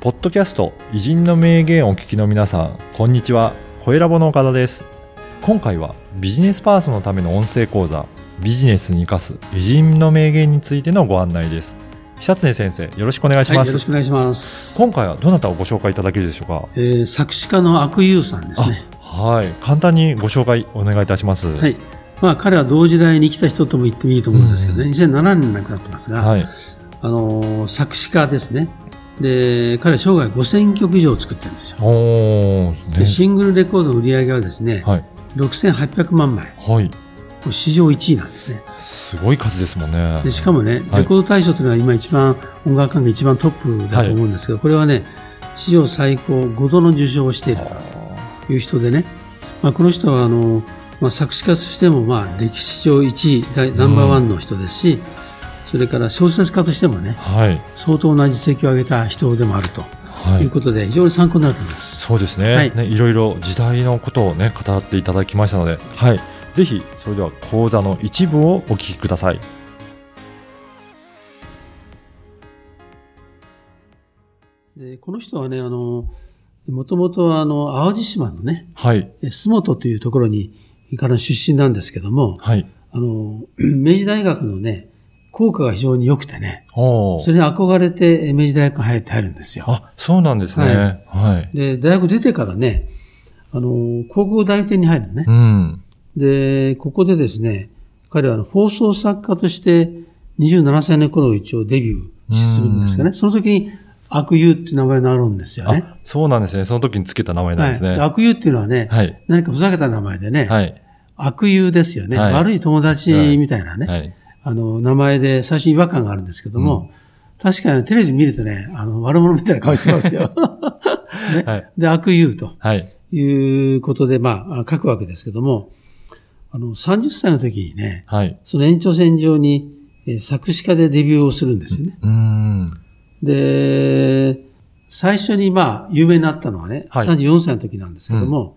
ポッドキャスト偉人の名言をお聞きの皆さん、こんにちは。声ラボの岡田です。今回はビジネスパーソンのための音声講座、ビジネスに生かす偉人の名言についてのご案内です。久常先生、よろしくお願いしはい、ます。よろしくお願いします。今回はどなたをご紹介いただけるでしょうか？えー作詞家の悪友さんですね。はい。簡単にご紹介お願いいたします。ははい。まあ、彼は同時代に生きた人とも言ってもいいと思うんですけどね、うん2007年に亡くなってますが、はい。あのー作詞家ですね。で、彼は生涯5000曲以上作ってるんですよ。おー、でね。シングルレコードの売り上げはですね、はい。6800万枚。はい。史上1位なんですね。すごい数ですもんね。でしかもね、はいレコード大賞というのは今一番、音楽関係一番トップだと思うんですけど、これはね、史上最高5度の受賞をしているという人でね、まあ、この人はあの、まあ、作詞家としてもまあ歴史上1位、大ナンバーワンの人ですし、それから小説家としてもね、はい。相当な実績を上げた人でもあるとはいいうことで、非常に参考になると思います。そうですね,、はいね。いろいろ時代のことをね、語っていただきましたので、はい。ぜひ、それでは講座の一部をお聞きください。でこの人はね、あの、もともとあの、淡路島のね、はい。洲本というところに、から出身なんですけども、はい。あの、明治大学のね、校歌が非常に良くてね、それに憧れてえ明治大学に入って入るんですよ。あ、そうなんですね。はい。で、大学出てからね、あの、高校代理店に入るのねう。ん。で、ここでですね、彼は放送作家として27歳の頃一応デビューするんですかね。その時に悪友って名前になるんですよね。あ、そうなんですね。その時につけた名前なんですね。はい、で悪友っていうのはね、はい。何かふざけた名前でね、はい。悪友ですよね、はい悪い友達みたいなね、はい。あの、名前で最初に違和感があるんですけども、確かにテレビ見るとね、あの、悪者みたいな顔してますよ。ね はい。で、悪友とはい。いうことで、まあ、書くわけですけども、あの、30歳の時にね、はい。その延長線上に、えー作詞家でデビューをするんですよね。うーん。で、最初にまあ、有名になったのはね、はい34歳の時なんですけども、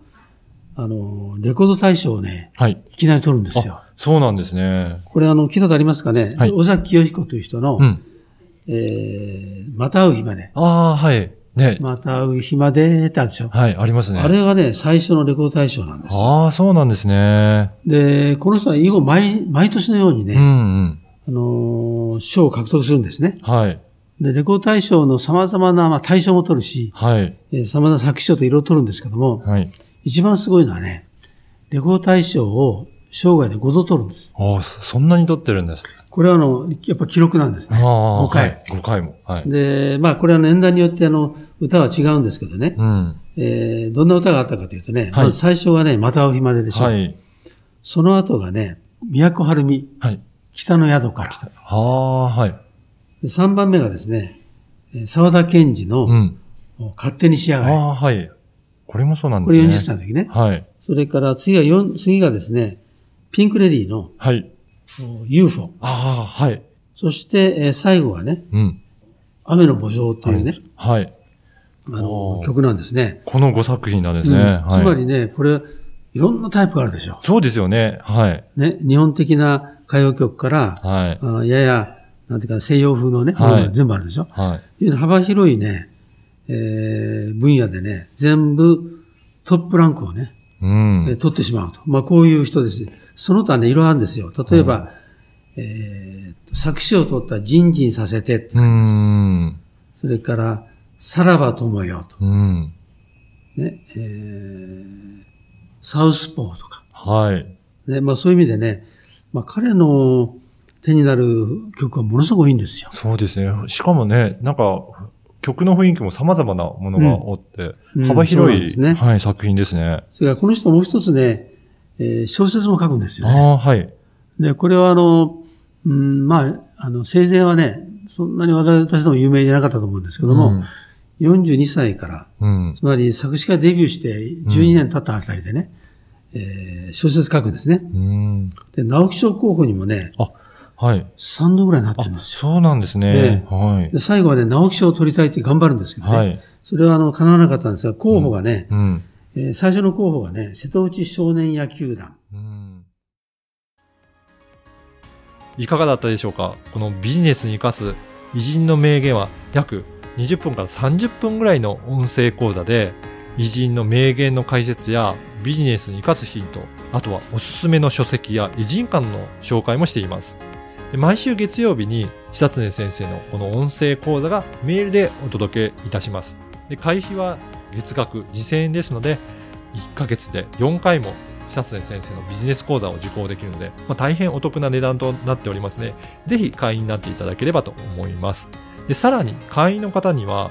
あの、レコード大賞をね、はい。いきなり取るんですよ。あ、そうなんですね。これあの、聞いたことありますかね、はい尾崎清彦という人の、うん。えー、また会う日まで。ああ、はい。ね。また会う日までってあるでしょ？はい、ありますね。あれがね、最初のレコード大賞なんですよ。ああ、そうなんですね。で、この人は以後毎、毎年のようにね、うんうん。あのー賞を獲得するんですね。はい。で、レコード大賞の様々な、まあ、大賞も取るし、はい。えー様々な作詞賞といろいろ取るんですけども、はい。一番すごいのはね、レコード大賞を生涯で5度取るんです。ああ、そんなに撮ってるんです。これはあの、やっぱ記録なんですね。ああ、5回。はい。5回も。はい。で、まあ、これは年代によってあの、歌は違うんですけどね。うん。えーどんな歌があったかというとね、はいまず最初がね、また会う日まででしょ。はい。その後がね、都春美、はい。北の宿から。ああ、はい。で3番目がですね、えー沢田研二の、うん。勝手にしやがれ。ああ、はい。これもそうなんこれですね。40歳の時ね。はい。それから次が4、次がですね、ピンクレディーのはい。お UFO。ああ、はい。そして、えー最後はね、うん。雨の墓場というね、はい。あのおー曲なんですね。この5作品なんですね。うんはい。つまりね、これ、いろんなタイプがあるでしょ。そうですよね。はい。ね、日本的な歌謡曲から、はい。あやや、なんていうか西洋風のね、はい全部あるでしょ。はい。幅広いね、えー分野でね、全部トップランクをね、うん。えー取ってしまうと。まあこういう人です。その他ね、いろいろあるんですよ。例えば、えーと作詞を取ったジンジンさせてってうなります。ん。それから、さらば友よと。うん。ね、えーサウスポーとか。はい。ね、まあそういう意味でね、まあ彼の手になる曲はものすごく多いんですよ。そうですね。しかもね、なんか、曲の雰囲気も様々なものがあって、うん幅広い、そうなんですねはい、作品ですね。それからこの人もう一つね、えー小説も書くんですよね。ああ、はい。で、これはあの、うん、まあ、あの、生前はね、そんなに私たちでも有名じゃなかったと思うんですけども、42歳から、うん。うん。つまり作詞家デビューして12年経ったあたりでね、えー小説書くんですね。うん。で、直木賞候補にもね、あ、はい。3度ぐらいになってあるん、ですよ。そうなんですね。はい。で最後はね、直木賞を取りたいって頑張るんですけどね。はい。それはあの、叶わなかったんですが、候補がね、うん。えー最初の候補がね、瀬戸内少年野球団。うんいかがだったでしょうか？このビジネスに生かす偉人の名言は約20分から30分ぐらいの音声講座で、偉人の名言の解説やビジネスに活かすヒント、あとはおすすめの書籍や偉人館の紹介もしています。で毎週月曜日に久常先生のこの音声講座がメールでお届けいたします。で会費は月額2000円ですので、1ヶ月で4回も久常先生のビジネス講座を受講できるので、まあ、大変お得な値段となっておりますね。ぜひ会員になっていただければと思います。で、さらに会員の方には、